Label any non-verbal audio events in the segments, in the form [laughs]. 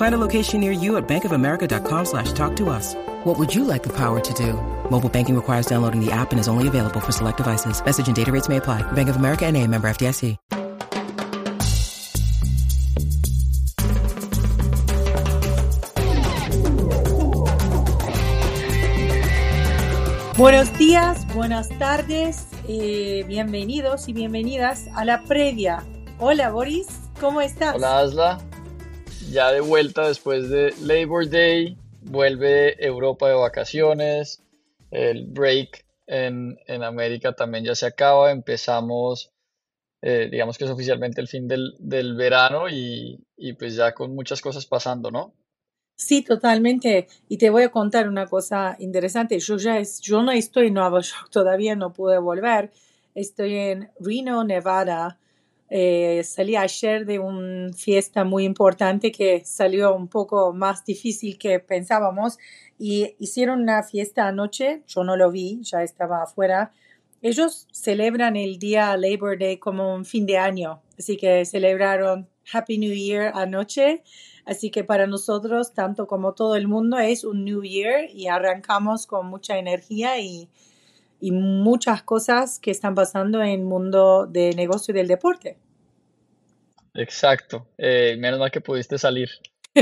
Find a location near you at bankofamerica.com slash talk to us. What would you like the power to do? Mobile banking requires downloading the app and is only available for select devices. Message and data rates may apply. Bank of America and a member FDIC. Buenos días, buenas tardes, eh, bienvenidos y bienvenidas a la previa. Hola Boris, ¿cómo estás? Hola Asla, ya de vuelta después de Labor Day, vuelve Europa de vacaciones, el break en, en América también ya se acaba, empezamos, eh, digamos que es oficialmente el fin del, del verano y, y pues ya con muchas cosas pasando, ¿no? Sí, totalmente. Y te voy a contar una cosa interesante. Yo ya es, yo no estoy en Nueva York [laughs] todavía, no pude volver. Estoy en Reno, Nevada. Eh, salí ayer de una fiesta muy importante que salió un poco más difícil que pensábamos y hicieron una fiesta anoche. Yo no lo vi, ya estaba afuera. Ellos celebran el día Labor Day como un fin de año, así que celebraron Happy New Year anoche. Así que para nosotros, tanto como todo el mundo, es un New Year y arrancamos con mucha energía y, y muchas cosas que están pasando en el mundo de negocio y del deporte. Exacto. Eh, menos mal que pudiste salir. [laughs]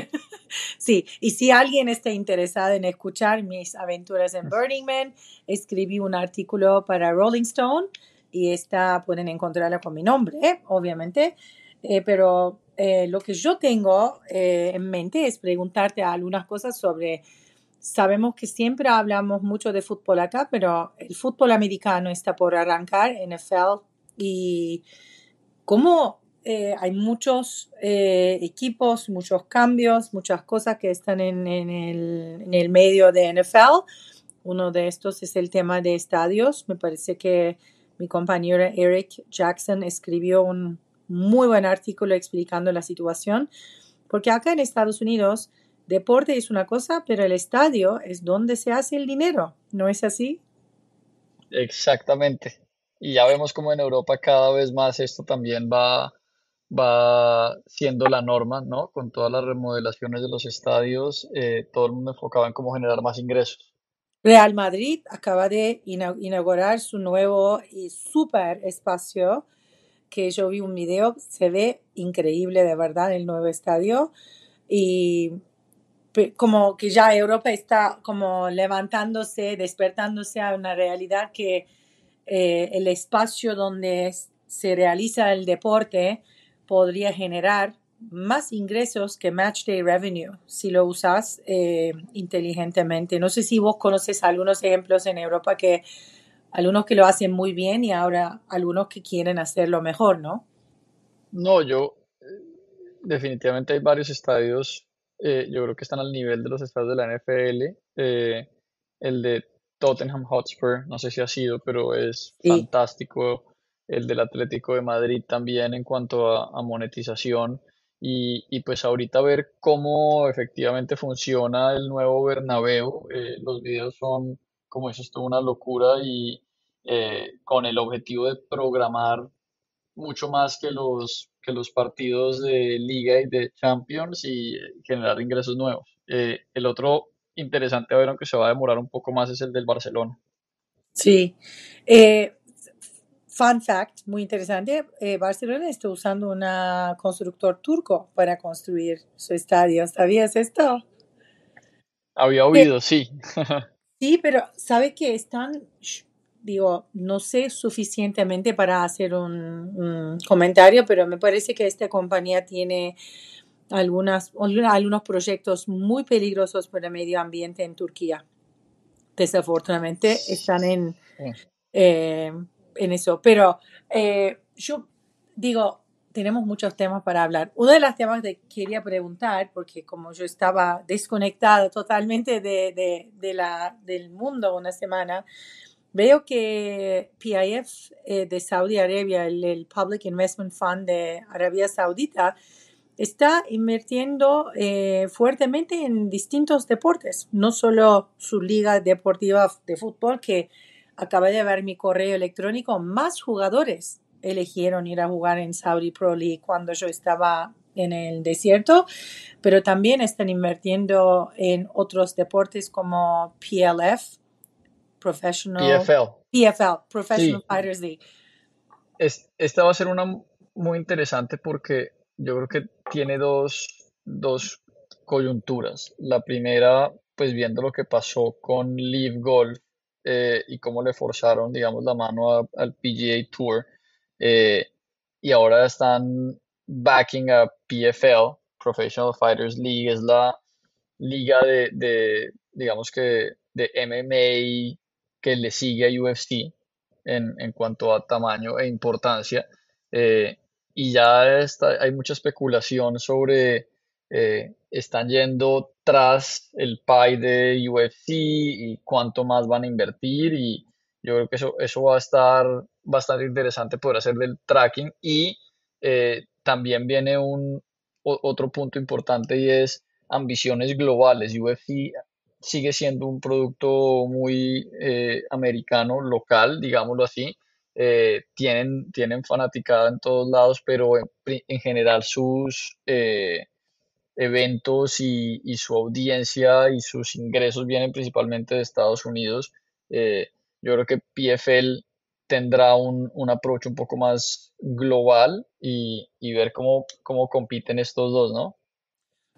sí, y si alguien está interesado en escuchar mis aventuras en Burning Man, escribí un artículo para Rolling Stone y esta pueden encontrarla con mi nombre, obviamente. Eh, pero eh, lo que yo tengo eh, en mente es preguntarte algunas cosas sobre, sabemos que siempre hablamos mucho de fútbol acá, pero el fútbol americano está por arrancar, NFL, y cómo hay muchos equipos, muchos cambios, muchas cosas que están en, en, el, en el medio de NFL. Uno de estos es el tema de estadios. Me parece que mi compañero Eric Jackson escribió un muy buen artículo explicando la situación, porque acá en Estados Unidos, deporte es una cosa, pero el estadio es donde se hace el dinero, ¿no es así? Exactamente. Y ya vemos como en Europa cada vez más esto también va, va siendo la norma, ¿no? Con todas las remodelaciones de los estadios, eh, todo el mundo enfocaba en cómo generar más ingresos. Real Madrid acaba de inaugurar su nuevo y super espacio que yo vi un video, se ve increíble de verdad el nuevo estadio y como que ya Europa está como levantándose, despertándose a una realidad que eh, el espacio donde se realiza el deporte podría generar más ingresos que Match Day Revenue si lo usas eh, inteligentemente. No sé si vos conoces algunos ejemplos en Europa que algunos que lo hacen muy bien y ahora algunos que quieren hacerlo mejor, ¿no? No, yo eh, definitivamente hay varios estadios, eh, yo creo que están al nivel de los estadios de la NFL. Eh, el de Tottenham Hotspur, no sé si ha sido, pero es fantástico. El del Atlético de Madrid también en cuanto a, monetización. Y, y, pues ahorita ver cómo efectivamente funciona el nuevo Bernabéu. los videos son como eso es toda una locura y eh, con el objetivo de programar mucho más que los, que los partidos de liga y de Champions y generar ingresos nuevos. Eh, el otro interesante, a ver, aunque se va a demorar un poco más, es el del Barcelona. Sí. Eh, fun fact, muy interesante, Barcelona está usando un constructor turco para construir su estadio. ¿Sabías esto? Había oído, sí. [laughs] Sí, pero sabe que están digo, no sé suficientemente para hacer un, un comentario, pero me parece que esta compañía tiene algunas, algunos proyectos muy peligrosos para el medio ambiente en Turquía. Desafortunadamente están en, eh, en eso. Pero eh, yo digo, tenemos muchos temas para hablar. Uno de los temas que quería preguntar, porque como yo estaba desconectada totalmente de, de, de la, del mundo una semana, veo que PIF eh, de Saudi Arabia, el, el, Public Investment Fund de Arabia Saudita, está invirtiendo eh, fuertemente en distintos deportes, no solo su liga deportiva de fútbol, que acaba de ver mi correo electrónico, más jugadores eligieron ir a jugar en Saudi Pro League cuando yo estaba en el desierto, pero también están invirtiendo en otros deportes como PLF, Professional PFL, PFL, Professional sí. Fighters League. Es, esta va a ser una muy interesante porque yo creo que tiene dos, dos coyunturas. La primera, pues viendo lo que pasó con Live Golf eh, y cómo le forzaron, digamos, la mano a- al PGA Tour. eh, y ahora están backing a PFL, Professional Fighters League, es la liga de, de, digamos que, de MMA que le sigue a UFC en, en cuanto a tamaño e importancia. Eh, y ya está, hay mucha especulación sobre, eh, están yendo tras el pie de UFC y cuánto más van a invertir y yo creo que eso, eso va a estar bastante interesante poder hacer del tracking y eh, también viene un otro punto importante y es ambiciones globales. UFC sigue siendo un producto muy eh, americano, local, digámoslo así. Eh, tienen, tienen fanaticada en todos lados, pero en, general sus eh, eventos y, su audiencia y sus ingresos vienen principalmente de Estados Unidos. Yo creo que PFL tendrá un, un un poco más global y, y ver cómo, cómo compiten estos dos, ¿no?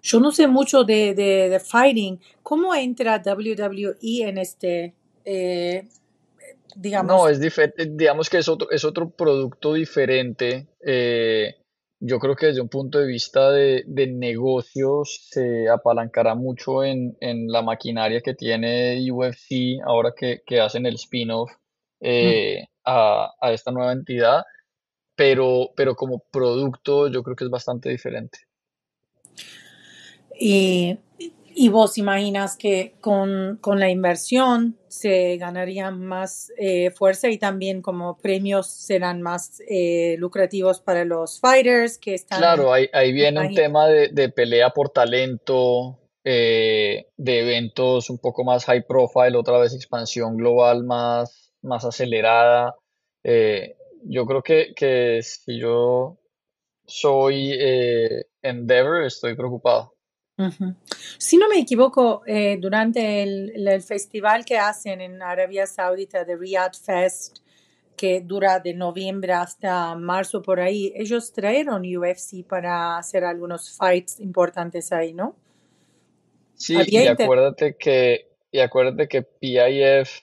Yo no sé mucho de, de, de fighting. ¿Cómo entra WWE en este, eh, No, digamos, es diferente, digamos que es otro, es otro producto diferente. eh, yo creo que desde un punto de vista de, de negocios se apalancará mucho en, en la maquinaria que tiene UFC ahora que, que hacen el spin-off eh, a, a esta nueva entidad, pero, pero como producto yo creo que es bastante diferente. Y, y vos imaginas que con, con la inversión se ganaría más eh, fuerza y también como premios serán más eh, lucrativos para los fighters que están, Claro, ahí, ahí viene un tema de, de pelea por talento, eh, de eventos un poco más high profile, otra vez expansión global más, más acelerada. Eh, yo creo que, que si yo soy eh, Endeavor, estoy preocupado. Si no me equivoco, eh, durante el, el festival que hacen en Arabia Saudita de Riyadh Fest, que dura de noviembre hasta marzo por ahí, ellos trajeron UFC para hacer algunos fights importantes ahí, ¿no? Sí, y acuérdate que, y acuérdate que PIF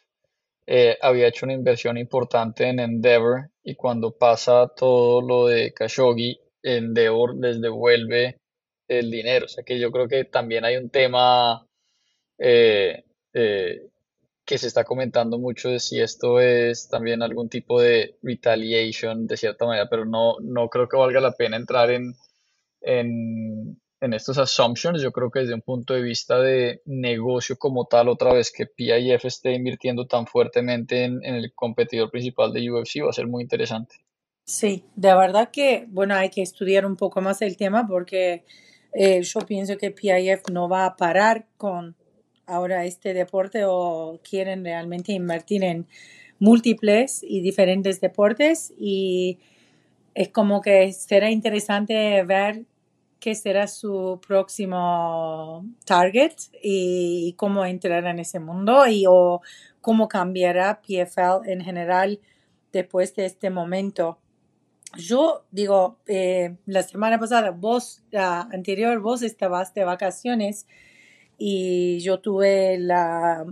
eh, había hecho una inversión importante en Endeavor y cuando pasa todo lo de Khashoggi, Endeavor les devuelve el dinero. O sea que yo creo que también hay un tema eh, eh, que se está comentando mucho de si esto es también algún tipo de retaliation de cierta manera, pero no, no creo que valga la pena entrar en, en, estos assumptions. Yo creo que desde un punto de vista de negocio como tal, otra vez que PIF esté invirtiendo tan fuertemente en, en el competidor principal de UFC va a ser muy interesante. Sí, de verdad que, bueno, hay que estudiar un poco más el tema porque eh, yo pienso que PIF no va a parar con ahora este deporte o quieren realmente invertir en múltiples y diferentes deportes y es como que será interesante ver qué será su próximo target y, cómo entrará en ese mundo y o cómo cambiará PFL en general después de este momento. Yo digo, eh, la semana pasada, vos, la anterior, vos estabas de vacaciones y yo tuve la,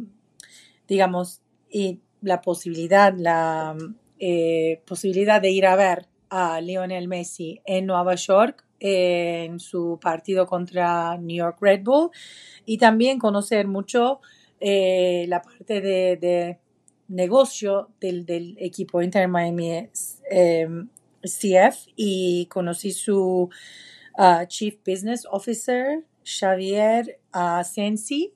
digamos, y la posibilidad, la eh, posibilidad de ir a ver a Lionel Messi en Nueva York en su partido contra New York Red Bull y también conocer mucho eh, la parte de, negocio del, equipo Inter Miami em, CF y conocí su uh, Chief Business Officer, Xavier Sensi,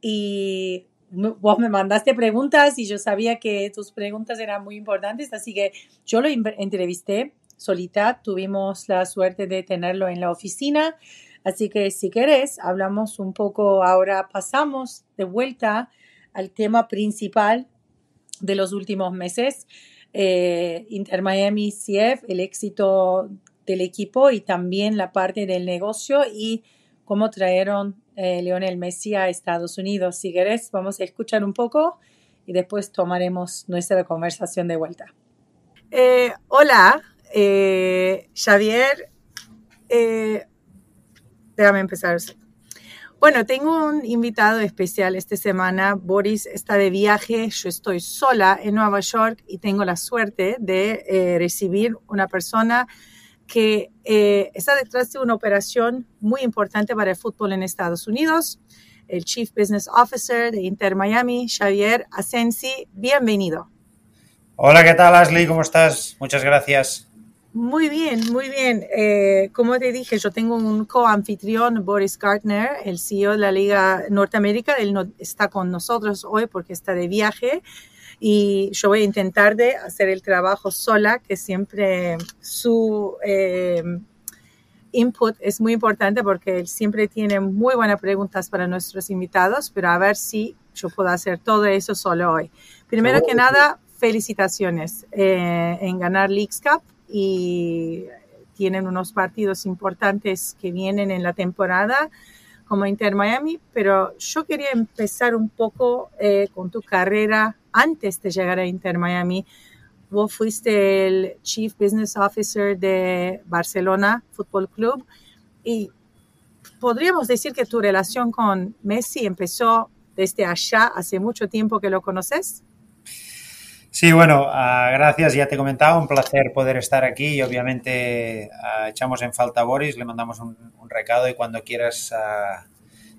y vos me mandaste preguntas y yo sabía que tus preguntas eran muy importantes, así que yo lo entrevisté solita, tuvimos la suerte de tenerlo en la oficina, así que si querés, hablamos un poco, ahora pasamos de vuelta al tema principal de los últimos meses, eh, Inter Miami CF, el éxito del equipo y también la parte del negocio y cómo trajeron eh, Leonel Messi a Estados Unidos. Si querés, vamos a escuchar un poco y después tomaremos nuestra conversación de vuelta. Eh, hola, eh, Xavier. déjame empezar. Bueno, tengo un invitado especial esta semana. Boris está de viaje. Yo estoy sola en Nueva York y tengo la suerte de recibir una persona que eh, está detrás de una operación muy importante para el fútbol en Estados Unidos, el Chief Business Officer de Inter Miami, Xavier Asensi. Bienvenido. Hola, ¿qué tal, Ashley? ¿Cómo estás? Muchas gracias. Muy bien, muy bien. Eh, como te dije, yo tengo un co-anfitrión, Boris Gartner, el CEO de la Liga Norteamérica. Él no está con nosotros hoy porque está de viaje y yo voy a intentar de hacer el trabajo sola, que siempre su eh, input es muy importante porque él siempre tiene muy buenas preguntas para nuestros invitados, pero a ver si yo puedo hacer todo eso solo hoy. Primero que nada, felicitaciones eh, en ganar Leagues Cup y tienen unos partidos importantes que vienen en la temporada como Inter Miami, pero yo quería empezar un poco eh, con tu carrera antes de llegar a Inter Miami. Vos fuiste el Chief Business Officer de Barcelona Football Club y podríamos decir que tu relación con Messi empezó desde allá, hace mucho tiempo que lo conoces. Sí, bueno, uh, gracias. Ya te comentaba, un placer poder estar aquí y obviamente uh, echamos en falta a Boris, le mandamos un, recado y cuando quieras, uh,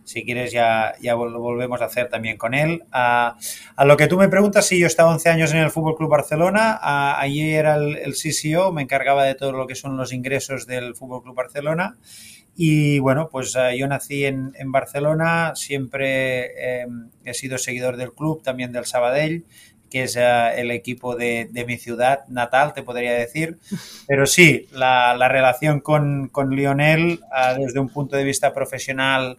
si quieres, ya, ya lo volvemos a hacer también con él. a lo que tú me preguntas, sí, yo he estado 11 años en el Fútbol Club Barcelona, allí era el, el, CCO, me encargaba de todo lo que son los ingresos del Fútbol Club Barcelona. Y bueno, pues yo nací en, en Barcelona, siempre eh, he sido seguidor del club, también del Sabadell que es el equipo de, de, mi ciudad natal, te podría decir. Pero sí, la, la relación con, con Lionel, uh, desde un punto de vista profesional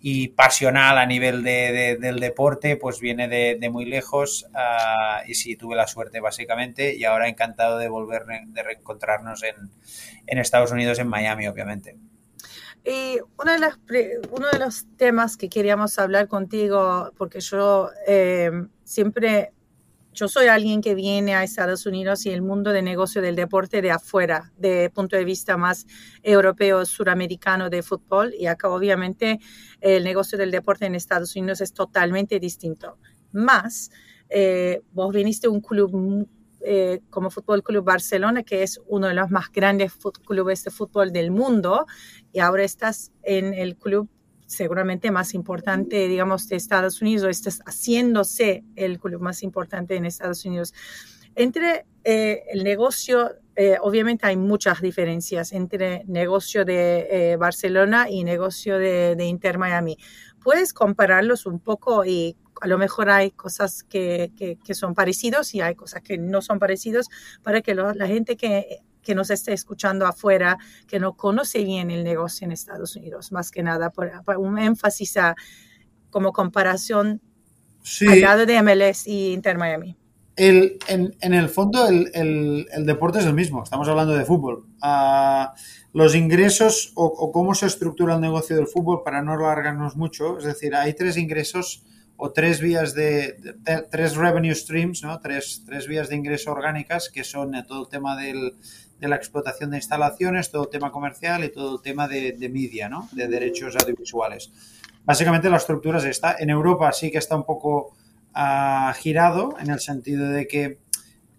y pasional a nivel de, de, del deporte, pues viene de, muy lejos. Uh, y sí, tuve la suerte, básicamente, y ahora encantado de volver, de reencontrarnos en, en Estados Unidos, en Miami, obviamente. Y uno de, las, uno de los temas que queríamos hablar contigo, porque yo eh, siempre yo soy alguien que viene a Estados Unidos y el mundo de negocio del deporte de afuera, de punto de vista más europeo, suramericano de fútbol. Y acá obviamente el negocio del deporte en Estados Unidos es totalmente distinto. Más, eh, vos viniste a un club eh, como Fútbol Club Barcelona, que es uno de los más grandes clubes de fútbol del mundo, y ahora estás en el club seguramente más importante, digamos, de Estados Unidos, o estás haciéndose el club más importante en Estados Unidos. Entre eh, el negocio, eh, obviamente hay muchas diferencias entre negocio de eh, Barcelona y negocio de, Inter Miami. ¿Puedes compararlos un poco y a lo mejor hay cosas que, que, son parecidos y hay cosas que no son parecidos para que la gente que que nos esté escuchando afuera, que no conoce bien el negocio en Estados Unidos, más que nada, por, un énfasis a, como comparación al lado de MLS y Inter Miami. El, en, en, el fondo, el, el, el, deporte es el mismo, estamos hablando de fútbol. Uh, los ingresos o, o, cómo se estructura el negocio del fútbol, para no alargarnos mucho, es decir, hay tres ingresos o tres vías de, de, de tres revenue streams, ¿no? tres, tres vías de ingreso orgánicas, que son todo el tema del, de la explotación de instalaciones, todo tema comercial y todo tema de, media, ¿no? de derechos audiovisuales. Básicamente la estructura es esta. En Europa sí que está un poco ha girado en el sentido de que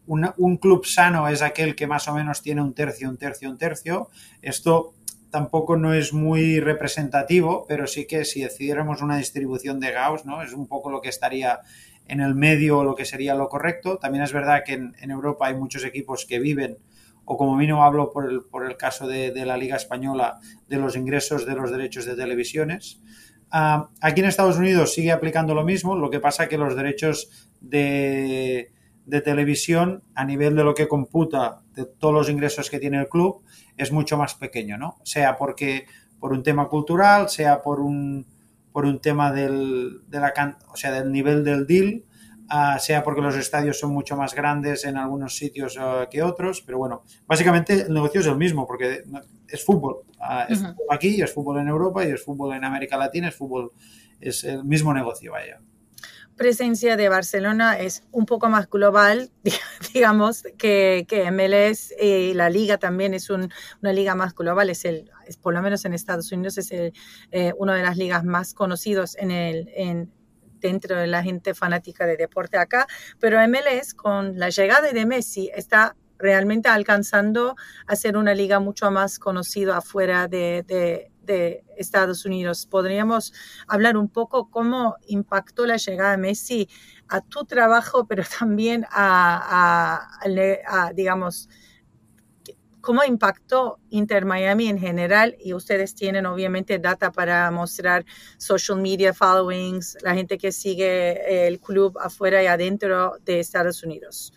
un club sano es aquel que más o menos tiene un tercio, un tercio, un tercio. Esto tampoco no es muy representativo, pero sí que si decidiéramos una distribución de Gauss, ¿no? Es un poco lo que estaría en el medio, lo que sería lo correcto. También es verdad que en, Europa hay muchos equipos que viven, o como mínimo hablo por el, por el caso de, de, la Liga Española, de los ingresos de los derechos de televisiones. Ah, aquí en Estados Unidos sigue aplicando lo mismo, lo que pasa que los derechos de, de televisión a nivel de lo que computa de todos los ingresos que tiene el club es mucho más pequeño, ¿no? Sea porque por un tema cultural, sea por un, por un tema del, de la, o sea, del nivel del deal, uh, sea porque los estadios son mucho más grandes en algunos sitios uh, que otros, pero bueno, básicamente el negocio es el mismo porque es fútbol. Uh, es uh -huh. fútbol aquí, es fútbol en Europa y es fútbol en América Latina, es fútbol, es el mismo negocio, vaya presencia de Barcelona es un poco más global, [laughs] digamos, que, que MLS y la liga también es un, una liga más global, es el, es, por lo menos en Estados Unidos es el, eh, una de las ligas más conocidos en el, en, dentro de la gente fanática de deporte acá, pero MLS con la llegada de Messi está realmente alcanzando a ser una liga mucho más conocida afuera de, de de Estados Unidos. ¿Podríamos hablar un poco cómo impactó la llegada de Messi a tu trabajo, pero también a, a, a, a digamos, cómo impactó Inter Miami en general y ustedes tienen obviamente data para mostrar social media followings, la gente que sigue el club afuera y adentro de Estados Unidos.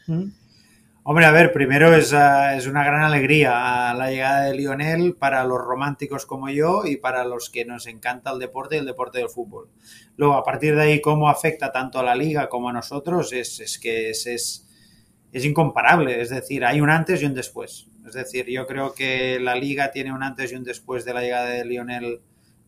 Hombre, a ver, primero es, uh, es, una gran alegría la llegada de Lionel para los románticos como yo y para los que nos encanta el deporte y el deporte del fútbol. Luego, a partir de ahí, cómo afecta tanto a la liga como a nosotros, es, que es, es incomparable. Es decir, hay un antes y un después. Es decir, yo creo que la liga tiene un antes y un después de la llegada de Lionel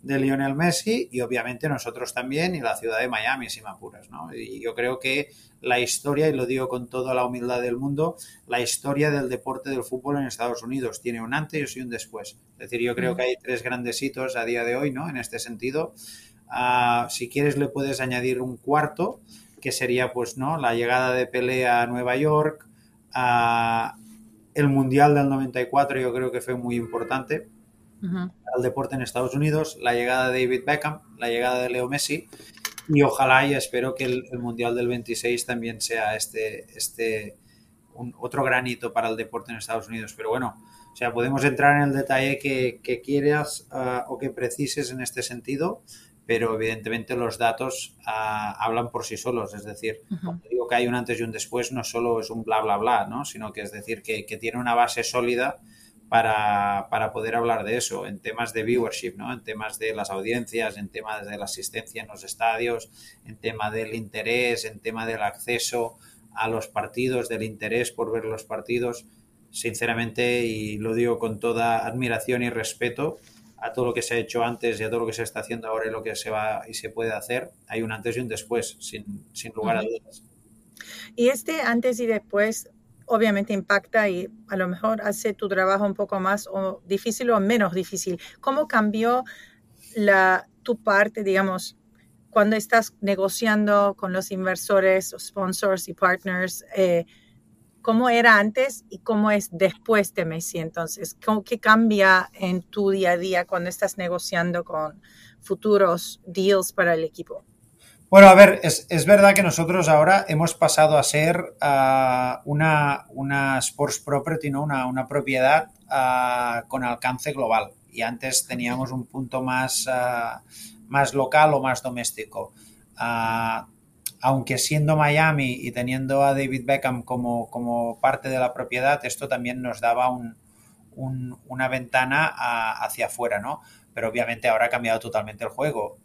de Lionel Messi y obviamente nosotros también y la ciudad de Miami, si me apuras, ¿no? Y yo creo que la historia, y lo digo con toda la humildad del mundo, la historia del deporte del fútbol en Estados Unidos tiene un antes y un después. Es decir, yo creo que hay tres grandes hitos a día de hoy, ¿no? En este sentido. Uh, si quieres le puedes añadir un cuarto, que sería, pues, ¿no? La llegada de Pelea a Nueva York, uh, el Mundial del 94 yo creo que fue muy importante uh -huh. al deporte en Estados Unidos, la llegada de David Beckham, la llegada de Leo Messi y ojalá y espero que el, el Mundial del 26 también sea este, este un, otro granito para el deporte en Estados Unidos. Pero bueno, o sea, podemos entrar en el detalle que, que quieras uh, o que precises en este sentido, pero evidentemente los datos uh, hablan por sí solos. Es decir, uh -huh. cuando digo que hay un antes y un después, no solo es un bla, bla, bla, ¿no? sino que es decir, que, que tiene una base sólida para, para, poder hablar de eso en temas de viewership, ¿no? en temas de las audiencias, en temas de la asistencia en los estadios, en tema del interés, en tema del acceso a los partidos, del interés por ver los partidos. Sinceramente, y lo digo con toda admiración y respeto a todo lo que se ha hecho antes y a todo lo que se está haciendo ahora y lo que se va y se puede hacer, hay un antes y un después, sin, sin lugar a dudas. Y este antes y después obviamente impacta y a lo mejor hace tu trabajo un poco más o difícil o menos difícil. ¿Cómo cambió la, tu parte, digamos, cuando estás negociando con los inversores, sponsors y partners? Eh, ¿Cómo era antes y cómo es después de Messi? Entonces, ¿qué cambia en tu día a día cuando estás negociando con futuros deals para el equipo? Bueno, a ver, es, es, verdad que nosotros ahora hemos pasado a ser uh, una, una, sports property, ¿no? una, una propiedad uh, con alcance global. Y antes teníamos un punto más, uh, más local o más doméstico. Aunque siendo Miami y teniendo a David Beckham como, como parte de la propiedad, esto también nos daba un, un, una ventana hacia afuera, ¿no? Pero obviamente ahora ha cambiado totalmente el juego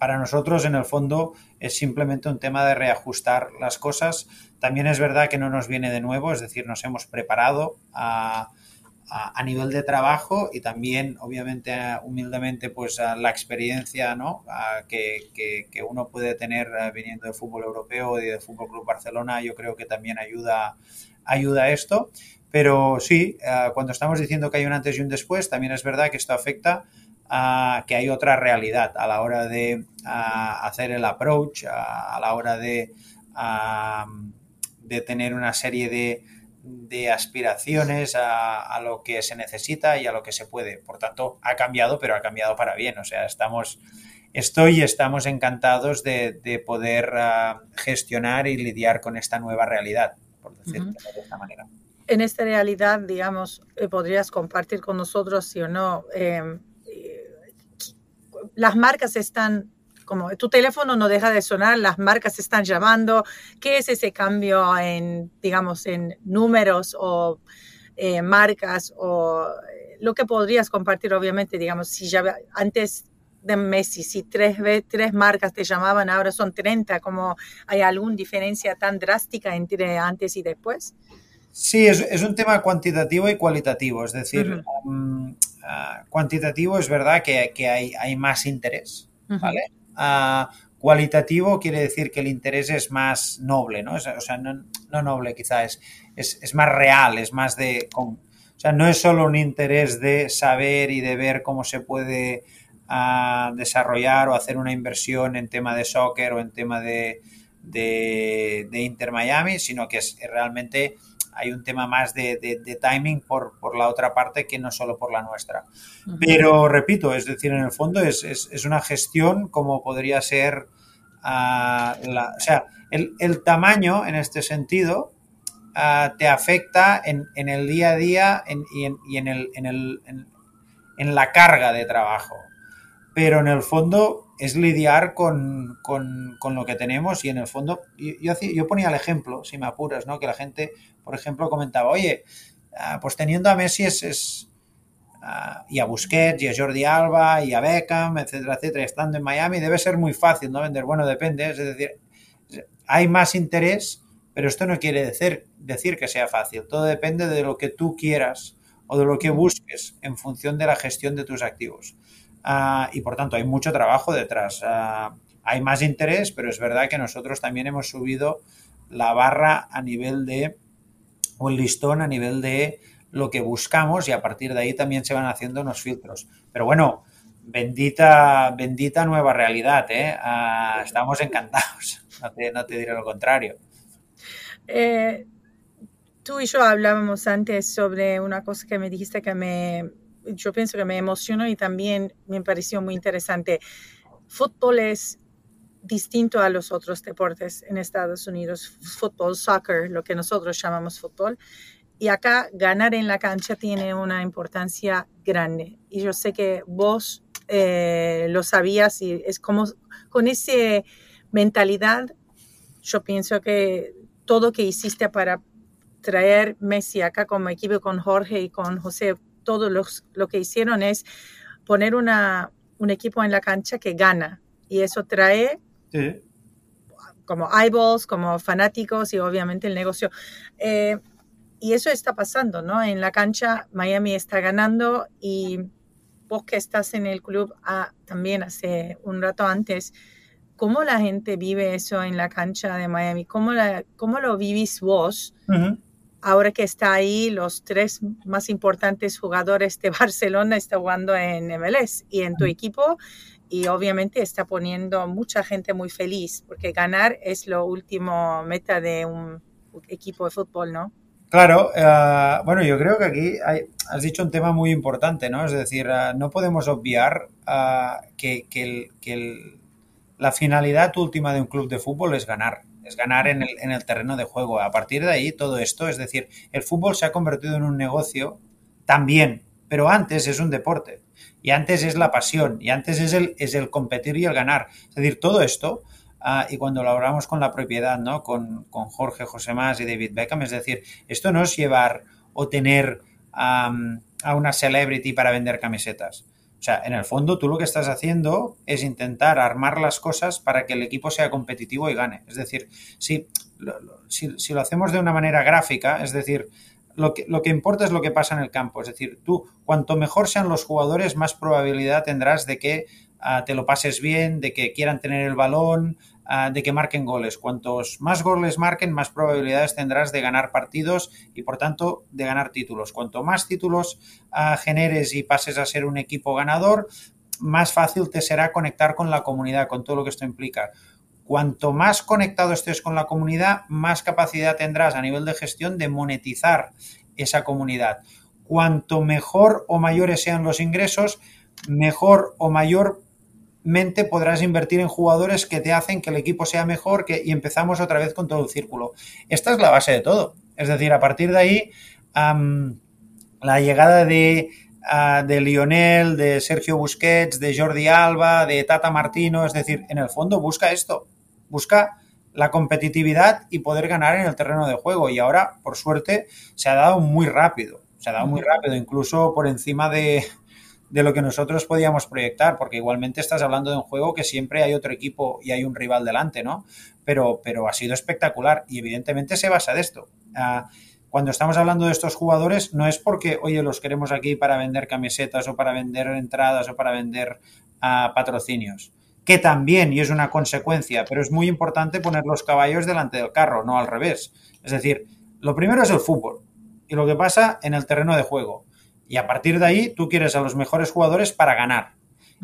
para nosotros, en el fondo, es simplemente un tema de reajustar las cosas. También es verdad que no nos viene de nuevo, es decir, nos hemos preparado a, a, a nivel de trabajo y también, obviamente, humildemente, pues la experiencia ¿no? que, que, uno puede tener eh, viniendo del fútbol europeo y del Fútbol Club Barcelona, yo creo que también ayuda, ayuda a esto. Pero sí, eh, cuando estamos diciendo que hay un antes y un después, también es verdad que esto afecta que hay otra realidad a la hora de hacer el approach, a, la hora de, de tener una serie de, de aspiraciones a, lo que se necesita y a lo que se puede. Por tanto, ha cambiado, pero ha cambiado para bien. O sea, estamos, estoy y estamos encantados de, poder gestionar y lidiar con esta nueva realidad, por decirlo de esta manera. En esta realidad, digamos, eh, podrías compartir con nosotros, sí o no, em, las marcas están, como tu teléfono no deja de sonar, las marcas están llamando. ¿Qué es ese cambio en, digamos, en números o eh, marcas o eh, lo que podrías compartir, obviamente, digamos, si ya antes de Messi, si tres, tres marcas te llamaban, ahora son 30, como hay alguna diferencia tan drástica entre antes y después? Sí, es, es un tema cuantitativo y cualitativo, es decir, Ah, cuantitativo es verdad que, hay, hay, más interés, ¿vale? Ah, cualitativo quiere decir que el interés es más noble, ¿no? o sea, no, noble quizás, es, es, más real, es más de... o sea, no es solo un interés de saber y de ver cómo se puede ah, desarrollar o hacer una inversión en tema de soccer o en tema de, de Inter Miami, sino que es realmente hay un tema más de, timing por, la otra parte que no solo por la nuestra. Pero repito, es decir, en el fondo es, una gestión como podría ser, ah, o sea, el, tamaño en este sentido ah, te afecta en, el día a día y, en, el, en la carga de trabajo. Pero en el fondo es lidiar con, lo que tenemos y en el fondo, yo, yo, ponía el ejemplo, si me apuras, ¿no? que la gente, por ejemplo, comentaba, oye, ah, pues teniendo a Messi es, ah, y a Busquets y a Jordi Alba y a Beckham, etcétera, etcétera, estando en Miami, debe ser muy fácil, ¿no? Vender, bueno, depende, es decir, hay más interés, pero esto no quiere decir, decir que sea fácil, todo depende de lo que tú quieras o de lo que busques en función de la gestión de tus activos. Ah, y por tanto hay mucho trabajo detrás. Hay más interés, pero es verdad que nosotros también hemos subido la barra a nivel de, el listón a nivel de lo que buscamos y a partir de ahí también se van haciendo unos filtros. Pero bueno, bendita, bendita nueva realidad, ¿eh? Ah, estamos encantados, no te, no te, diré lo contrario. Eh, tú y yo hablábamos antes sobre una cosa que me dijiste que me, yo pienso que me emocionó y también me pareció muy interesante. Fútbol es distinto a los otros deportes en Estados Unidos, fútbol, soccer, lo que nosotros llamamos fútbol. Y acá ganar en la cancha tiene una importancia grande. Y yo sé que vos eh, lo sabías y es como con esa mentalidad, yo pienso que todo que hiciste para traer Messi acá como equipo con Jorge y con José todo lo que hicieron es poner una, un equipo en la cancha que gana y eso trae como eyeballs, como fanáticos y obviamente el negocio. Eh, y eso está pasando, ¿no? En la cancha Miami está ganando y vos que estás en el club ah, también hace un rato antes, ¿cómo la gente vive eso en la cancha de Miami? ¿Cómo, la, cómo lo vivís vos? ahora que está ahí, los tres más importantes jugadores de [laughs] Barcelona están jugando en MLS y en tu equipo y obviamente está poniendo mucha gente muy feliz porque ganar es lo último meta de un equipo de fútbol, ¿no? Claro, eh, bueno, yo creo que aquí has dicho un tema muy importante, ¿no? Es decir, eh, no podemos obviar eh, que, la finalidad última de un club de fútbol es ganar es ganar en el, en el terreno de juego. A partir de ahí, todo esto, es decir, el fútbol se ha convertido en un negocio también, pero antes es un deporte. Y antes es la pasión, y antes es el, es el competir y el ganar. Es decir, todo esto, ah, y cuando lo hablamos con la propiedad, ¿no? Con, con, Jorge, José Más y David Beckham, es decir, esto no es llevar o tener a una celebrity para vender camisetas. O sea, en el fondo tú lo que estás haciendo es intentar armar las cosas para que el equipo sea competitivo y gane. Es decir, si, si, lo hacemos de una manera gráfica, es decir, lo que, lo que importa es lo que pasa en el campo. Es decir, tú, cuanto mejor sean los jugadores, más probabilidad tendrás de que ah, te lo pases bien, de que quieran tener el balón, Ah, de que marquen goles. Cuantos más goles marquen, más probabilidades tendrás de ganar partidos y por tanto de ganar títulos. Cuanto más títulos ah, generes y pases a ser un equipo ganador, más fácil te será conectar con la comunidad, con todo lo que esto implica. Cuanto más conectado estés con la comunidad, más capacidad tendrás a nivel de gestión de monetizar esa comunidad. Cuanto mejor o mayores sean los ingresos, mejor o mayormente podrás invertir en jugadores que te hacen que el equipo sea mejor y empezamos otra vez con todo el círculo. Esta es la base de todo. Es decir, a partir de ahí, la llegada de Lionel, de Sergio Busquets, de Jordi Alba, de Tata Martino, es decir, en el fondo busca esto, busca la competitividad y poder ganar en el terreno de juego. Y ahora, por suerte, se ha dado muy rápido. Se ha dado muy rápido, incluso por encima de, de lo que nosotros podíamos proyectar, porque igualmente estás hablando de un juego que siempre hay otro equipo y hay un rival delante, ¿no? Pero, pero ha sido espectacular y evidentemente se basa de esto. Uh, cuando estamos hablando de estos jugadores, no es porque, oye, los queremos aquí para vender camisetas o para vender entradas o para vender uh, patrocinios que también, y es una consecuencia, pero es muy importante poner los caballos delante del carro, no al revés. Es decir, lo primero es el fútbol y lo que pasa en el terreno de juego. Y a partir de ahí tú quieres a los mejores jugadores para ganar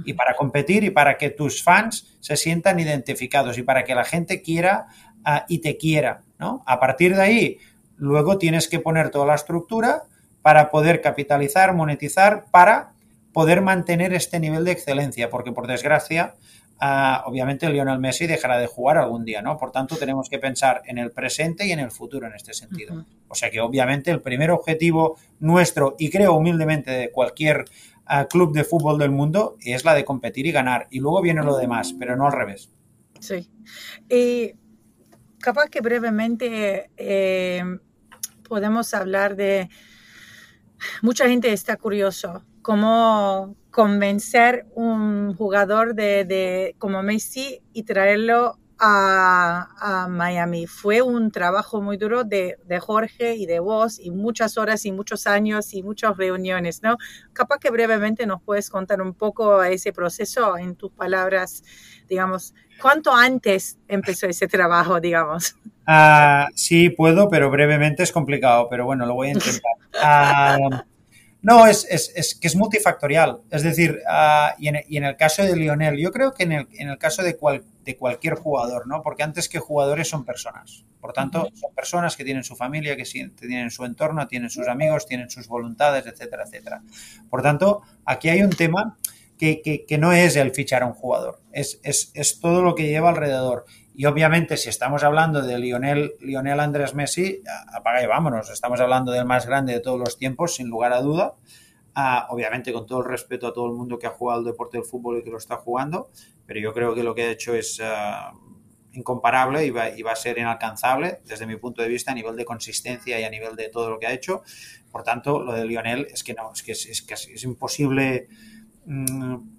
y para competir y para que tus fans se sientan identificados y para que la gente quiera uh, y te quiera. ¿no? A partir de ahí, luego tienes que poner toda la estructura para poder capitalizar, monetizar, para poder mantener este nivel de excelencia, porque por desgracia obviamente Lionel Messi dejará de jugar algún día, ¿no? Por tanto, tenemos que pensar en el presente y en el futuro en este sentido. Uh -huh. O sea que obviamente el primer objetivo nuestro, y creo humildemente de cualquier uh, club de fútbol del mundo, es la de competir y ganar. Y luego viene lo demás, pero no al revés. Sí. Y capaz que brevemente eh, podemos hablar de... Mucha gente está curioso cómo convencer un jugador de, como Messi y traerlo a, Miami. Fue un trabajo muy duro de, de, Jorge y de vos y muchas horas y muchos años y muchas reuniones, ¿no? Capaz que brevemente nos puedes contar un poco ese proceso en tus palabras, digamos, ¿cuánto antes empezó ese trabajo, digamos? Uh, sí, puedo, pero brevemente es complicado, pero bueno, lo voy a intentar. Uh, No, es, es, es, que es multifactorial. Es decir, uh, y, en, y, en, el caso de Lionel, yo creo que en el, en el caso de, cual, de, cualquier jugador, ¿no? Porque antes que jugadores son personas. Por tanto, son personas que tienen su familia, que tienen su entorno, tienen sus amigos, tienen sus voluntades, etcétera, etcétera. Por tanto, aquí hay un tema que, que, que no es el fichar a un jugador, es, es, es todo lo que lleva alrededor. Y obviamente, si estamos hablando de Lionel, Lionel Andrés Messi, apaga y vámonos. Estamos hablando del más grande de todos los tiempos, sin lugar a duda. Uh, obviamente, con todo el respeto a todo el mundo que ha jugado el deporte del fútbol y que lo está jugando, pero yo creo que lo que ha hecho es uh, incomparable y va, y va, a ser inalcanzable desde mi punto de vista a nivel de consistencia y a nivel de todo lo que ha hecho. Por tanto, lo de Lionel es que no, es que es, es, que es imposible. Mmm,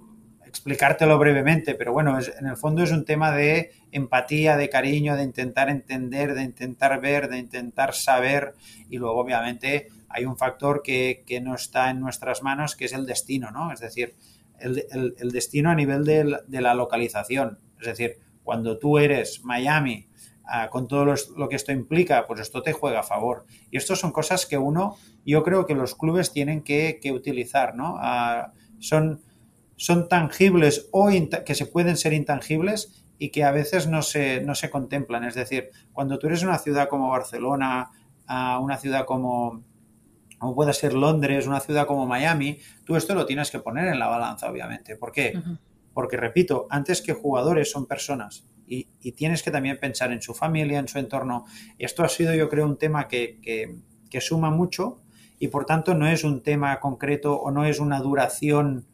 explicártelo brevemente, pero bueno, es, en el fondo es un tema de empatía, de cariño, de intentar entender, de intentar ver, de intentar saber y luego obviamente hay un factor que, que no está en nuestras manos que es el destino, ¿no? Es decir, el, el, destino a nivel de, de, la localización, es decir, cuando tú eres Miami, uh, con todo lo, lo, que esto implica, pues esto te juega a favor. Y esto son cosas que uno, yo creo que los clubes tienen que, que utilizar, ¿no? Uh, son son tangibles o que se pueden ser intangibles y que a veces no se, no se contemplan. Es decir, cuando tú eres una ciudad como Barcelona, una ciudad como, como puede ser Londres, una ciudad como Miami, tú esto lo tienes que poner en la balanza, obviamente. ¿Por qué? Uh -huh. Porque, repito, antes que jugadores son personas y, y, tienes que también pensar en su familia, en su entorno. Esto ha sido, yo creo, un tema que, que, que suma mucho y, por tanto, no es un tema concreto o no es una duración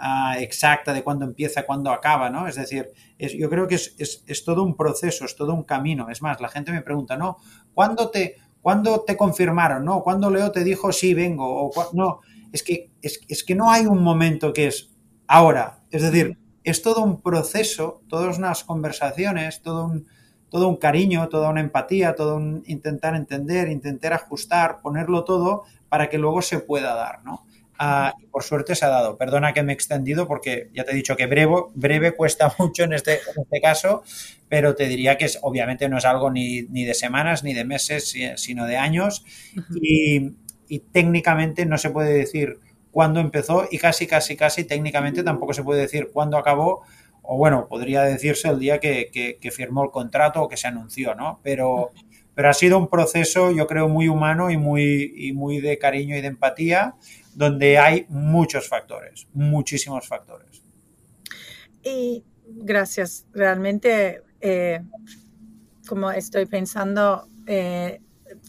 uh, exacta de cuándo empieza, cuándo acaba, ¿no? Es decir, es, yo creo que es, es, es, todo un proceso, es todo un camino. Es más, la gente me pregunta, ¿no? ¿Cuándo te, ¿cuándo te confirmaron? ¿No? ¿Cuándo Leo te dijo sí, vengo? O, no, es que, es, es que no hay un momento que es ahora. Es decir, es todo un proceso, todas unas conversaciones, todo un, todo un cariño, toda una empatía, todo un intentar entender, intentar ajustar, ponerlo todo para que luego se pueda dar, ¿no? Y por suerte se ha dado. Perdona que me he extendido porque ya te he dicho que breve, breve cuesta [laughs] mucho en este, en este caso, pero te diría que es, obviamente no es algo ni, ni de semanas ni de meses, sino de años. Uh -huh. y, y, técnicamente no se puede decir cuándo empezó y casi, casi, casi técnicamente tampoco se puede decir cuándo acabó, o bueno, podría decirse el día que, que, firmó el contrato o que se anunció, ¿no? Pero, pero ha sido un proceso, yo creo, muy humano y muy, y muy de cariño y de empatía, donde hay muchos factores, muchísimos factores. Y gracias, realmente, eh, como estoy pensando, eh,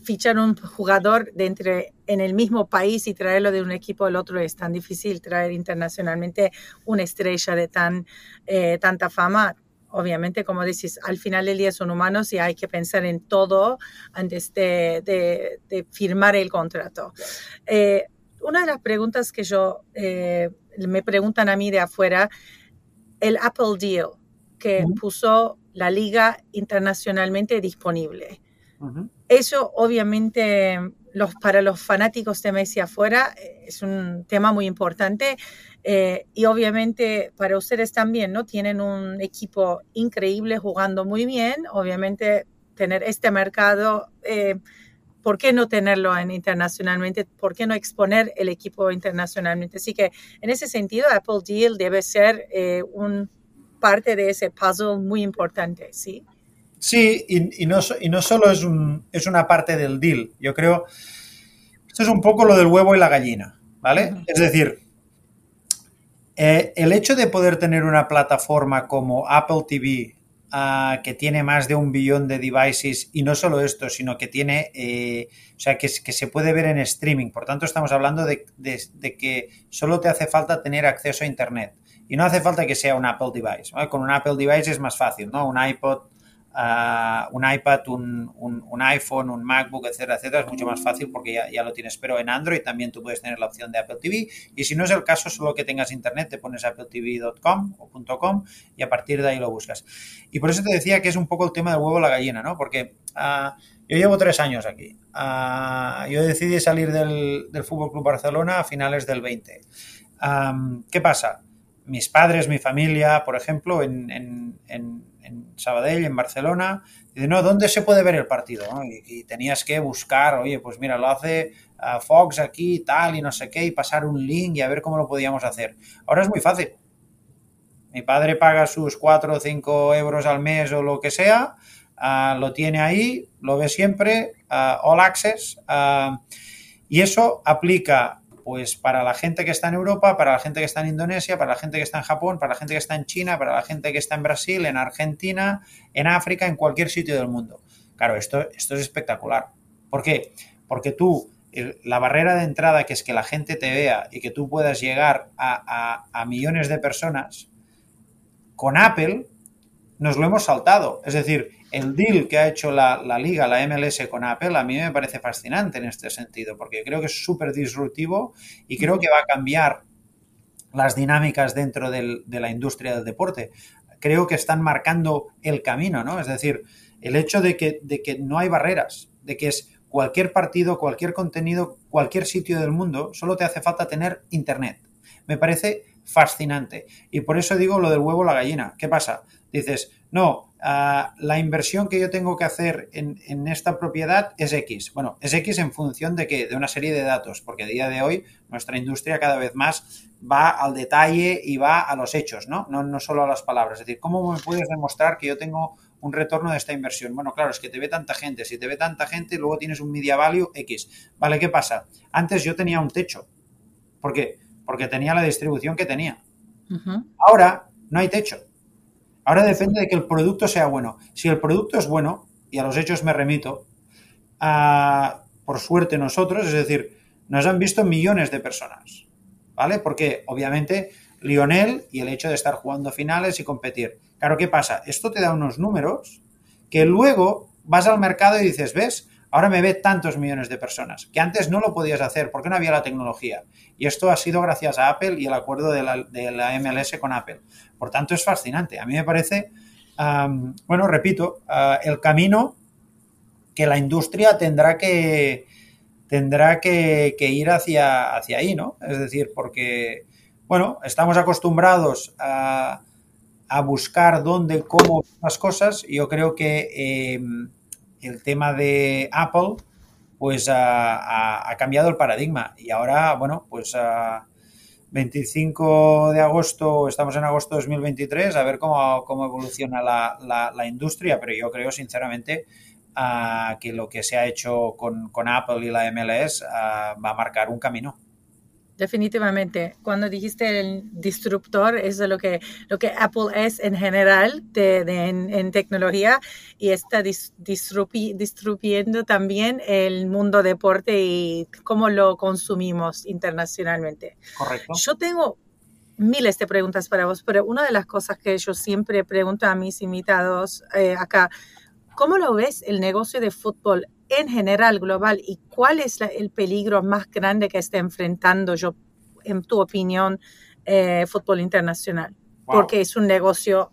fichar un jugador de entre en el mismo país y traerlo de un equipo al otro es tan difícil traer internacionalmente una estrella de tan eh, tanta fama. Obviamente como dices al final del día son humanos y hay que pensar en todo antes de, firmar el contrato. Eh, una de las preguntas que yo eh, me preguntan a mí de afuera el Apple deal que puso la liga internacionalmente disponible. Eso obviamente los, para los fanáticos de Messi afuera eh, es un tema muy importante eh, y obviamente para ustedes también, ¿no? Tienen un equipo increíble jugando muy bien, obviamente tener este mercado, eh, ¿por qué no tenerlo en, internacionalmente? ¿Por qué no exponer el equipo internacionalmente? Así que en ese sentido, Apple Deal debe ser un parte de ese puzzle muy importante, ¿sí? Sí, y, no, y no solo es, un, es una parte del deal. Yo creo, esto es un poco lo del huevo y la gallina, ¿vale? Es decir, eh, el hecho de poder tener una plataforma como Apple TV, ah, que tiene más de un billón de devices, y no solo esto, sino que tiene, eh, o sea, que, que, se puede ver en streaming. Por tanto, estamos hablando de, que solo te hace falta tener acceso a Internet. Y no hace falta que sea un Apple device. Con un Apple device es más fácil, ¿no? Un iPod un iPad, un, iPhone, un MacBook, etcétera, etcétera, es mucho más fácil porque ya, lo tienes. Pero en Android también tú puedes tener la opción de Apple TV y si no es el caso, solo que tengas internet, te pones appletv.com o .com y a partir de ahí lo buscas. Y por eso te decía que es un poco el tema del huevo la gallina, ¿no? Porque ah, yo llevo tres años aquí. Ah, yo decidí salir del, del Fútbol Club Barcelona a finales del 20. ¿Qué pasa? Mis padres, mi familia, por ejemplo, en en Sabadell, en Barcelona. Y no, ¿dónde se puede ver el partido? Y, tenías que buscar, oye, pues mira, lo hace uh, Fox aquí, tal, y no sé qué, y pasar un link y a ver cómo lo podíamos hacer. Ahora es muy fácil. Mi padre paga sus 4 o 5 euros al mes o lo que sea, uh, lo tiene ahí, lo ve siempre, uh, all access, y eso aplica pues para la gente que está en Europa, para la gente que está en Indonesia, para la gente que está en Japón, para la gente que está en China, para la gente que está en Brasil, en Argentina, en África, en cualquier sitio del mundo. Claro, esto, esto es espectacular. ¿Por qué? Porque tú, la barrera de entrada, que es que la gente te vea y que tú puedas llegar a, a millones de personas, con Apple nos lo hemos saltado. Es decir, el deal que ha hecho la, liga, la MLS con Apple, a mí me parece fascinante en este sentido, porque creo que es súper disruptivo y creo que va a cambiar las dinámicas dentro de la industria del deporte. Creo que están marcando el camino, ¿no? Es decir, el hecho de que, de que no hay barreras, de que es cualquier partido, cualquier contenido, cualquier sitio del mundo, solo te hace falta tener internet. Me parece fascinante. Y por eso digo lo del huevo la gallina. ¿Qué pasa? Dices, no, ah, la inversión que yo tengo que hacer en, esta propiedad es X. Bueno, es X en función de que de una serie de datos, porque a día de hoy nuestra industria cada vez más va al detalle y va a los hechos, ¿no? No, no solo a las palabras. Es decir, ¿cómo me puedes demostrar que yo tengo un retorno de esta inversión? Bueno, claro, es que te ve tanta gente. Si te ve tanta gente, luego tienes un media value X. Vale, ¿qué pasa? Antes yo tenía un techo. ¿Por qué? Porque tenía la distribución que tenía. Ahora no hay techo Ahora depende de que el producto sea bueno. Si el producto es bueno, y a los hechos me remito, por suerte nosotros, es decir, nos han visto millones de personas, ¿vale? Porque obviamente Lionel y el hecho de estar jugando finales y competir. Claro, ¿qué pasa? Esto te da unos números que luego vas al mercado y dices, ¿ves? Ahora me ve tantos millones de personas, que antes no lo podías hacer porque no había la tecnología. Y esto ha sido gracias a Apple y el acuerdo de la, MLS con Apple. Por tanto, es fascinante. A mí me parece, bueno, repito, ah, el camino que la industria tendrá que tendrá que, ir hacia, hacia ahí, ¿no? Es decir, porque, bueno, estamos acostumbrados a, buscar dónde, cómo las cosas. Yo creo que em, el tema de Apple pues ha, cambiado el paradigma y ahora, bueno, pues 25 de agosto, estamos en agosto de 2023, a ver cómo, cómo evoluciona la, la, industria, pero yo creo sinceramente uh, que lo que se ha hecho con, con Apple y la MLS uh, va a marcar un camino. Definitivamente. Cuando dijiste el disruptor, eso es lo que, lo que Apple es en general de, de, en, en, tecnología y está dis, disruptiendo también el mundo deporte y cómo lo consumimos internacionalmente. Correcto. Yo tengo miles de preguntas para vos, pero una de las cosas que yo siempre pregunto a mis invitados eh, acá, ¿cómo lo ves el negocio de fútbol en general global y cuál es la, el peligro más grande que está enfrentando, yo, en tu opinión, eh, fútbol internacional? Wow. Porque es un negocio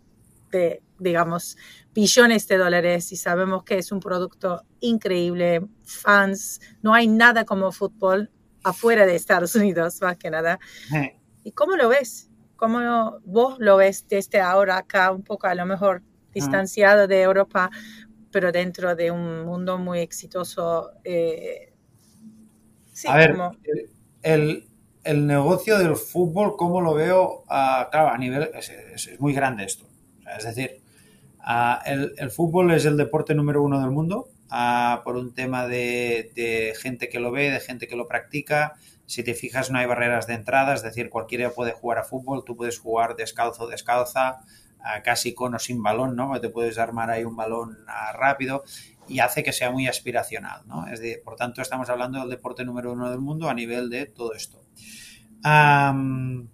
de, digamos, billones de dólares y sabemos que es un producto increíble, fans, no hay nada como fútbol afuera de Estados Unidos, más que nada. ¿Y cómo lo ves? ¿Cómo vos lo ves desde ahora acá, un poco a lo mejor distanciado de Europa, pero dentro de un mundo muy exitoso. Eh, sí, a ver, como... el, el, negocio del fútbol, ¿cómo lo veo? Uh, claro, a nivel, es, es, es, muy grande esto. O sea, es decir, uh, el, el, fútbol es el deporte número uno del mundo, uh, por un tema de, de, gente que lo ve, de gente que lo practica. Si te fijas, no hay barreras de entrada, es decir, cualquiera puede jugar a fútbol, tú puedes jugar descalzo o descalza casi con o sin balón, ¿no? Te puedes armar ahí un balón rápido y hace que sea muy aspiracional, ¿no? Es de, por tanto, estamos hablando del deporte número uno del mundo a nivel de todo esto. Um,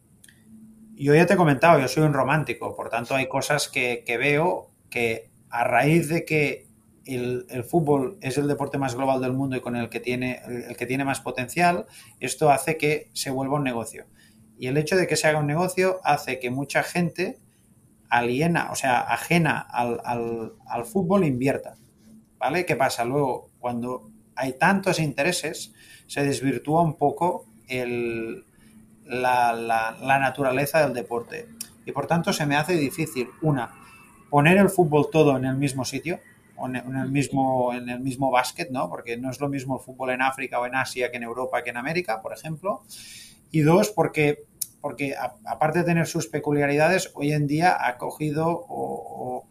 yo ya te he comentado, yo soy un romántico, por tanto hay cosas que, que veo que a raíz de que el, el, fútbol es el deporte más global del mundo y con el que, tiene, el que tiene más potencial, esto hace que se vuelva un negocio. Y el hecho de que se haga un negocio hace que mucha gente aliena, o sea, ajena al, al, al, fútbol invierta. ¿Vale? ¿Qué pasa? Luego, cuando hay tantos intereses, se desvirtúa un poco el, la, la, la, naturaleza del deporte. Y por tanto se me hace difícil, una, poner el fútbol todo en el mismo sitio, en el mismo, en el mismo básquet, ¿no? Porque no es lo mismo el fútbol en África o en Asia que en Europa que en América, por ejemplo. Y dos, porque porque a, aparte de tener sus peculiaridades, hoy en día ha cogido o,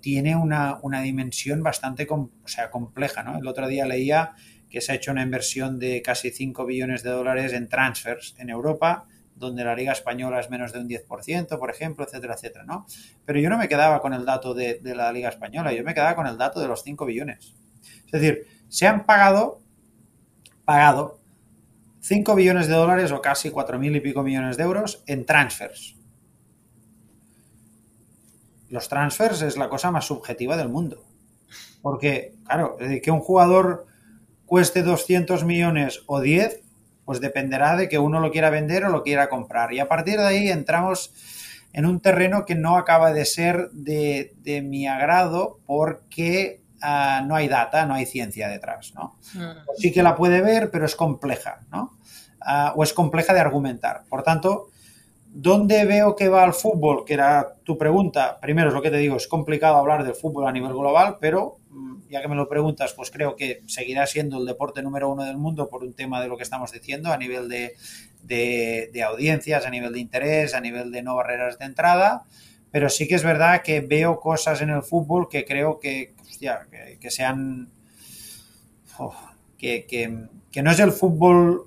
tiene una, una, dimensión bastante com, o sea, compleja. ¿no? El otro día leía que se ha hecho una inversión de casi 5 billones de dólares en transfers en Europa, donde la Liga Española es menos de un 10%, por ejemplo, etcétera, etcétera, ¿no? Pero yo no me quedaba con el dato de, de la Liga Española, yo me quedaba con el dato de los 5 billones. Es decir, se han pagado, pagado 5 billones de dólares o casi 4 mil y pico millones de euros en transfers. Los transfers es la cosa más subjetiva del mundo. Porque, claro, que un jugador cueste 200 millones o 10, pues dependerá de que uno lo quiera vender o lo quiera comprar. Y a partir de ahí entramos en un terreno que no acaba de ser de, de mi agrado porque uh, no hay data, no hay ciencia detrás, ¿no? Mm. Sí que la puede ver, pero es compleja, ¿no? Uh, o es compleja de argumentar. Por tanto, ¿dónde veo que va el fútbol? Que era tu pregunta. Primero, es lo que te digo, es complicado hablar del fútbol a nivel global, pero mm, ya que me lo preguntas, pues creo que seguirá siendo el deporte número uno del mundo por un tema de lo que estamos diciendo, a nivel de, audiencias, a nivel de interés, a nivel de no barreras de entrada pero sí que es verdad que veo cosas en el fútbol que creo que, sean... Oh, que, no es el fútbol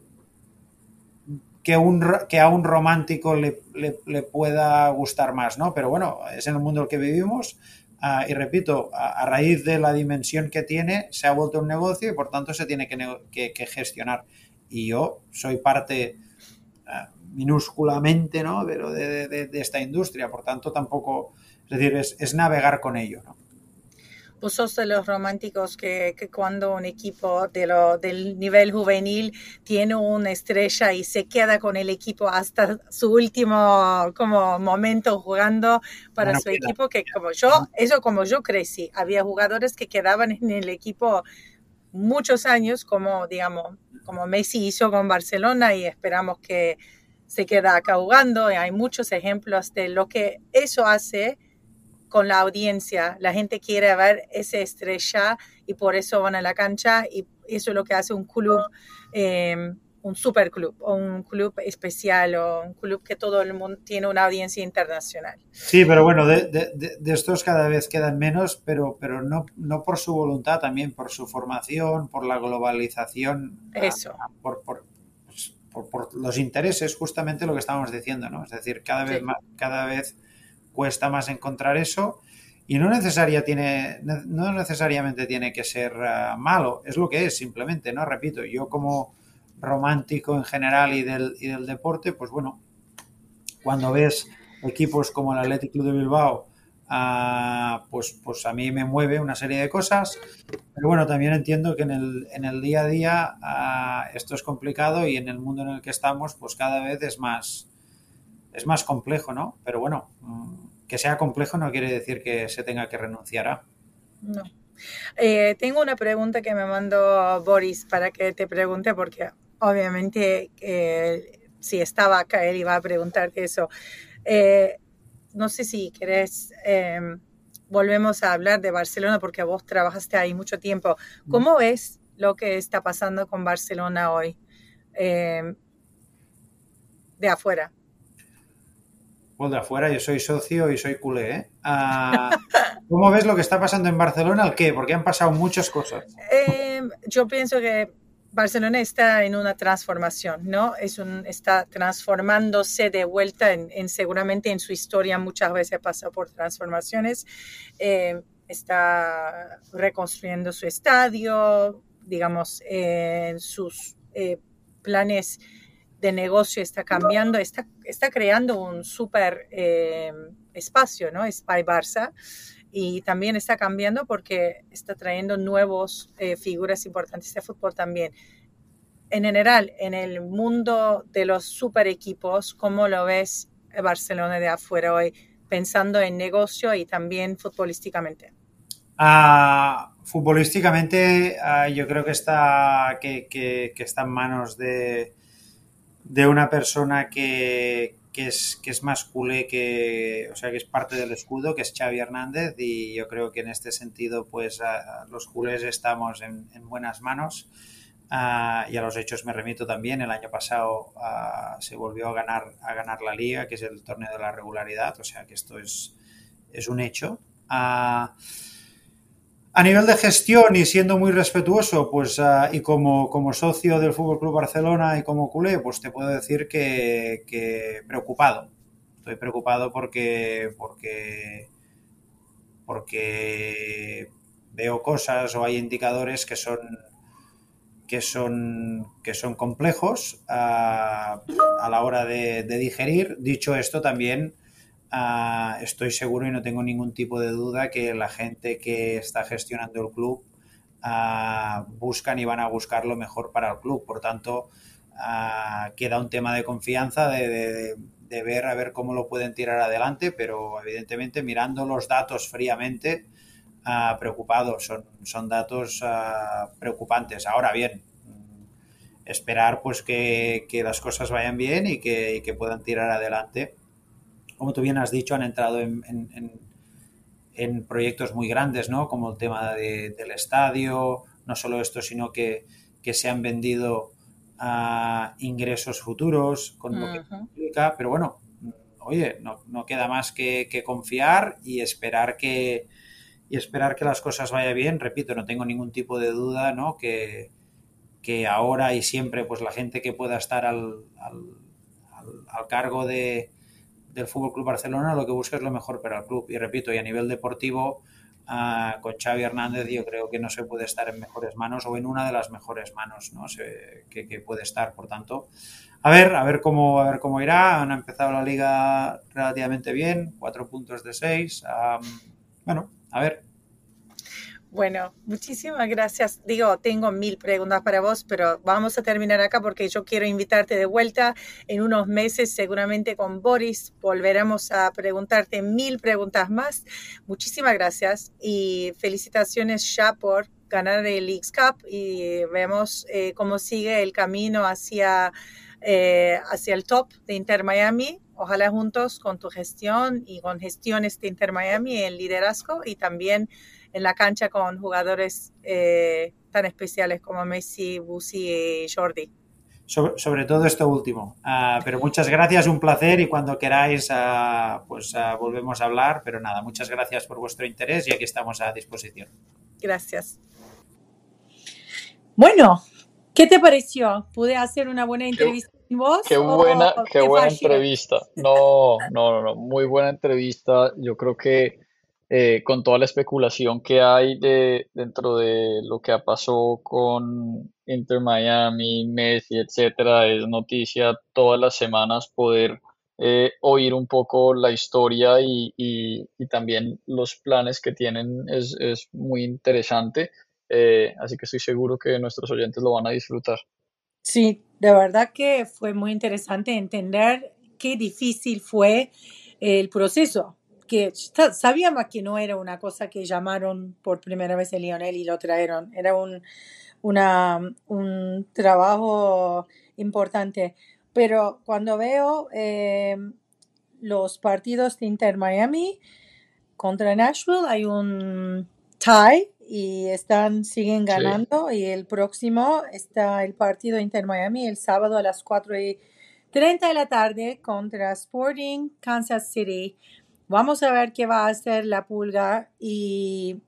que, un, que a un romántico le, le, le, pueda gustar más, ¿no? Pero bueno, es en el mundo en el que vivimos uh, y repito, a, raíz de la dimensión que tiene, se ha vuelto un negocio y por tanto se tiene que, que gestionar. Y yo soy parte uh, minúsculamente, ¿no? Pero de, de, de, esta industria, por tanto tampoco, es decir, es, es navegar con ello, ¿no? Vos sos de los románticos que, que cuando un equipo de lo, del nivel juvenil tiene una estrella y se queda con el equipo hasta su último como momento jugando para su equipo, que como yo, eso como yo crecí, había jugadores que quedaban en el equipo muchos años, como digamos, como Messi hizo con Barcelona y esperamos que se queda acá jugando. Y hay muchos ejemplos de lo que eso hace con la audiencia. La gente quiere ver esa estrella y por eso van a la cancha y eso es lo que hace un club eh, un superclub o un club especial o un club que todo el mundo tiene una audiencia internacional. Sí, pero bueno, de, de, de estos cada vez quedan menos, pero, pero no, no por su voluntad, también por su formación, por la globalización. Eso. por, por, pues, por, por, los intereses, justamente lo que estábamos diciendo, ¿no? Es decir, cada vez, sí. más, cada vez cuesta más encontrar eso y no, necesaria tiene, no necesariamente tiene que ser uh, malo, es lo que es simplemente, ¿no? Repito, yo como romántico en general y del, y del deporte, pues bueno, cuando ves equipos como el Athletic Club de Bilbao, uh, pues, pues a mí me mueve una serie de cosas, pero bueno, también entiendo que en el, en el día a día uh, esto es complicado y en el mundo en el que estamos, pues cada vez es más, es más complejo, ¿no? Pero bueno, que sea complejo no quiere decir que se tenga que renunciar a. No. Eh, tengo una pregunta que me mandó Boris para que te pregunte, porque obviamente eh, si estaba acá él iba a preguntarte eso. Eh, no sé si querés, eh, volvemos a hablar de Barcelona porque vos trabajaste ahí mucho tiempo. ¿Cómo ves lo que está pasando con Barcelona hoy eh, de afuera? Pues de afuera, yo soy socio y soy culé. ¿eh? Uh, ¿Cómo ves lo que está pasando en Barcelona? ¿El qué? Porque han pasado muchas cosas. Eh, yo pienso que Barcelona está en una transformación, ¿no? Es un, está transformándose de vuelta en, en, seguramente en su historia muchas veces pasa por transformaciones. Eh, está reconstruyendo su estadio, digamos, eh, sus eh, planes de negocio está cambiando, está, está creando un súper eh, espacio, ¿no? Spy Barça y también está cambiando porque está trayendo nuevos eh, figuras importantes de fútbol también. En general, en el mundo de los super equipos, ¿cómo lo ves Barcelona de afuera hoy, pensando en negocio y también futbolísticamente? Uh, futbolísticamente, uh, yo creo que está, que, que, que está en manos de, de una persona que, que es, que es más culé que, o sea, que es parte del escudo, que es Xavi Hernández, y yo creo que en este sentido, pues los culés estamos en, en buenas manos. Uh, y a los hechos me remito también. El año pasado uh, se volvió a ganar, a ganar la liga, que es el torneo de la regularidad, o sea que esto es, es un hecho. Uh, a nivel de gestión y siendo muy respetuoso, pues uh, y como, como, socio del Fútbol Club Barcelona y como culé, pues te puedo decir que, que preocupado. Estoy preocupado porque, porque, porque veo cosas o hay indicadores que son que son, que son complejos uh, a la hora de, digerir. Dicho esto, también Uh, estoy seguro y no tengo ningún tipo de duda que la gente que está gestionando el club uh, buscan y van a buscar lo mejor para el club. Por tanto, uh, queda un tema de confianza, de, ver a ver cómo lo pueden tirar adelante, pero evidentemente mirando los datos fríamente, preocupados, son, son datos preocupantes. Ahora bien, esperar pues que, las cosas vayan bien y que puedan tirar adelante como tú bien has dicho, han entrado en, en, en proyectos muy grandes, ¿no? Como el tema de, del estadio, no solo esto, sino que, que se han vendido uh, ingresos futuros con lo uh -huh. que implica, pero bueno, oye, no, no queda más que, que, confiar y esperar que y esperar que las cosas vayan bien. Repito, no tengo ningún tipo de duda, ¿no? Que, que ahora y siempre, pues la gente que pueda estar al, al, al, al cargo de, del Fútbol Club Barcelona lo que busca es lo mejor para el club. Y repito, y a nivel deportivo, uh, con Xavi Hernández, yo creo que no se puede estar en mejores manos o en una de las mejores manos ¿no? se, que, que, puede estar. Por tanto, a ver, a ver cómo, a ver cómo irá. Han empezado la liga relativamente bien, cuatro puntos de seis. Um, bueno, a ver, bueno, muchísimas gracias. Digo, tengo mil preguntas para vos, pero vamos a terminar acá porque yo quiero invitarte de vuelta en unos meses, seguramente con Boris. Volveremos a preguntarte mil preguntas más. Muchísimas gracias y felicitaciones ya por ganar el Leagues Cup y vemos eh, cómo sigue el camino hacia, eh, hacia el top de Inter Miami. Ojalá juntos con tu gestión y con gestiones de Inter Miami, el liderazgo y también en la cancha con jugadores eh, tan especiales como Messi, Busi y Jordi. sobre, todo esto último. Ah, pero muchas gracias, un placer y cuando queráis, ah, pues ah, volvemos a hablar. Pero nada, muchas gracias por vuestro interés y aquí estamos a disposición. Gracias. Bueno, ¿qué te pareció? ¿Pude hacer una buena entrevista con vos? Qué buena, qué buena entrevista. No, no, no, no, muy buena entrevista. Yo creo que eh, con toda la especulación que hay de, dentro de lo que pasado con Inter Miami, Messi, etcétera, es noticia todas las semanas poder eh, oír un poco la historia y, y, también los planes que tienen es, es muy interesante. Eh, así que estoy seguro que nuestros oyentes lo van a disfrutar. Sí, de verdad que fue muy interesante entender qué difícil fue el proceso que sabíamos que no era una cosa que llamaron por primera vez a Lionel y lo trajeron, era un, una, un trabajo importante. Pero cuando veo eh, los partidos de Inter Miami contra Nashville, hay un tie y están, siguen ganando. Y el próximo está el partido Inter Miami el sábado a las 4 y 30 de la tarde contra Sporting Kansas City. Vamos a ver qué va a hacer la pulga y,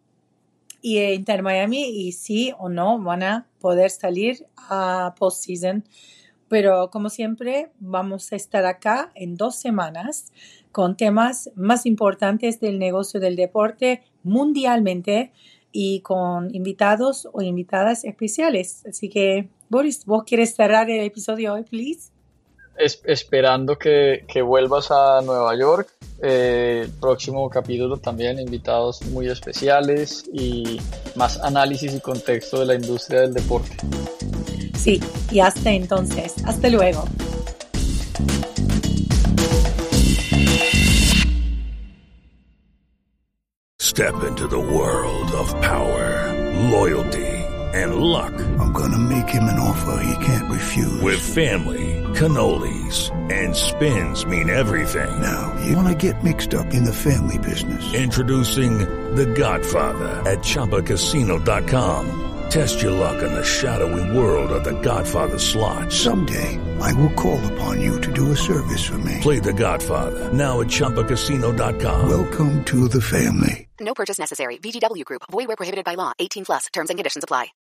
y Inter Miami y si o no van a poder salir a postseason. Pero como siempre, vamos a estar acá en dos semanas con temas más importantes del negocio del deporte mundialmente y con invitados o invitadas especiales. Así que, Boris, ¿vos quieres cerrar el episodio hoy, please? Esperando que, que, vuelvas a Nueva York. Eh, próximo capítulo también invitados muy especiales y más análisis y contexto de la industria del deporte. Sí, y hasta entonces. Hasta luego. Step into the world of power, loyalty and luck. I'm gonna make him an offer he can't refuse. With family cannolis, and spins mean everything. Now, you want to get mixed up in the family business. Introducing The Godfather at Choppacasino.com. Test your luck in the shadowy world of The Godfather slot. Someday, I will call upon you to do a service for me. Play The Godfather now at Choppacasino.com. Welcome to the family. No purchase necessary. VGW Group. Void where prohibited by law. 18 plus. Terms and conditions apply.